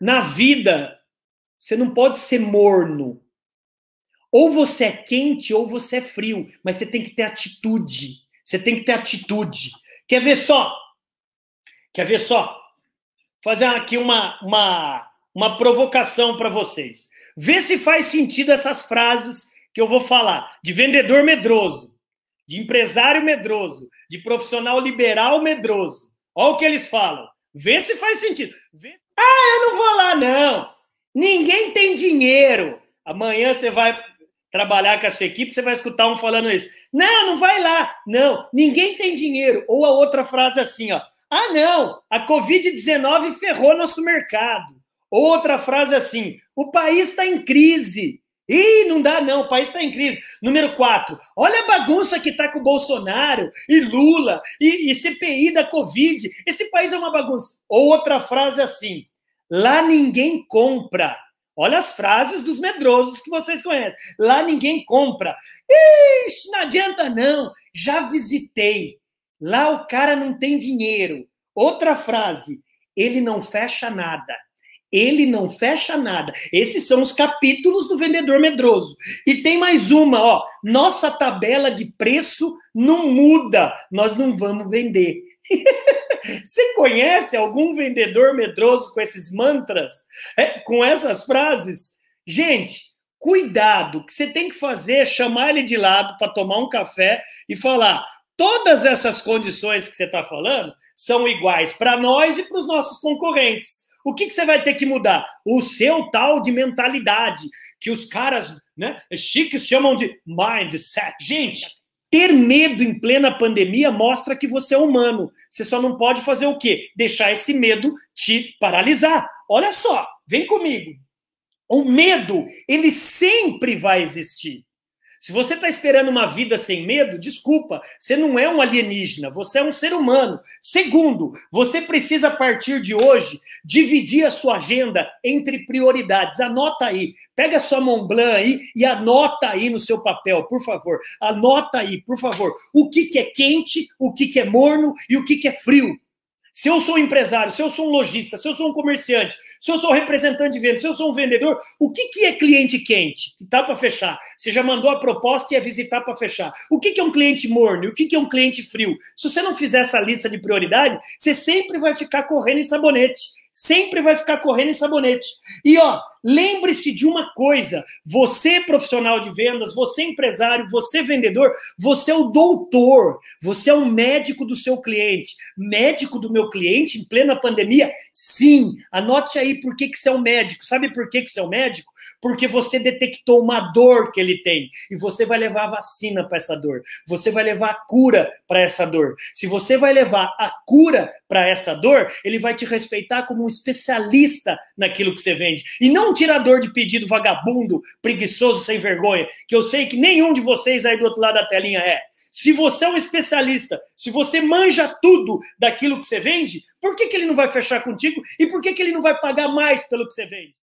Na vida, você não pode ser morno. Ou você é quente ou você é frio, mas você tem que ter atitude. Você tem que ter atitude. Quer ver só? Quer ver só? Fazer aqui uma, uma, uma provocação para vocês. Vê se faz sentido essas frases que eu vou falar. De vendedor medroso, de empresário medroso, de profissional liberal medroso. Olha o que eles falam. Vê se faz sentido. Vê... Ah, eu não vou lá, não. Ninguém tem dinheiro. Amanhã você vai trabalhar com a sua equipe, você vai escutar um falando isso. Não, não vai lá. Não, ninguém tem dinheiro. Ou a outra frase assim, ó. Ah, não, a Covid-19 ferrou nosso mercado. Outra frase assim: o país está em crise. Ih, não dá não, o país está em crise. Número 4, olha a bagunça que está com o Bolsonaro e Lula e, e CPI da Covid. Esse país é uma bagunça. Outra frase assim, lá ninguém compra. Olha as frases dos medrosos que vocês conhecem. Lá ninguém compra. Ixi, não adianta não, já visitei. Lá o cara não tem dinheiro. Outra frase, ele não fecha nada ele não fecha nada. Esses são os capítulos do vendedor medroso. E tem mais uma, ó. Nossa tabela de preço não muda, nós não vamos vender. Você conhece algum vendedor medroso com esses mantras, é, com essas frases? Gente, cuidado, o que você tem que fazer é chamar ele de lado para tomar um café e falar: todas essas condições que você está falando são iguais para nós e para os nossos concorrentes. O que, que você vai ter que mudar? O seu tal de mentalidade, que os caras né, chiques chamam de mindset. Gente, ter medo em plena pandemia mostra que você é humano. Você só não pode fazer o quê? Deixar esse medo te paralisar. Olha só, vem comigo. O medo, ele sempre vai existir. Se você está esperando uma vida sem medo, desculpa, você não é um alienígena, você é um ser humano. Segundo, você precisa, a partir de hoje, dividir a sua agenda entre prioridades. Anota aí, pega a sua Mont Blanc aí e anota aí no seu papel, por favor. Anota aí, por favor, o que, que é quente, o que, que é morno e o que, que é frio. Se eu sou um empresário, se eu sou um lojista, se eu sou um comerciante, se eu sou um representante de venda, se eu sou um vendedor, o que, que é cliente quente? Que está para fechar. Você já mandou a proposta e é visitar para fechar. O que, que é um cliente morno? O que, que é um cliente frio? Se você não fizer essa lista de prioridade, você sempre vai ficar correndo em sabonete. Sempre vai ficar correndo em sabonete. E ó, Lembre-se de uma coisa: você, profissional de vendas, você, empresário, você, vendedor, você é o doutor, você é o médico do seu cliente. Médico do meu cliente em plena pandemia? Sim. Anote aí por que, que você é um médico. Sabe por que, que você é um médico? Porque você detectou uma dor que ele tem e você vai levar a vacina para essa dor. Você vai levar a cura para essa dor. Se você vai levar a cura para essa dor, ele vai te respeitar como um especialista naquilo que você vende. E não tirador de pedido vagabundo, preguiçoso, sem vergonha, que eu sei que nenhum de vocês aí do outro lado da telinha é. Se você é um especialista, se você manja tudo daquilo que você vende, por que, que ele não vai fechar contigo e por que, que ele não vai pagar mais pelo que você vende?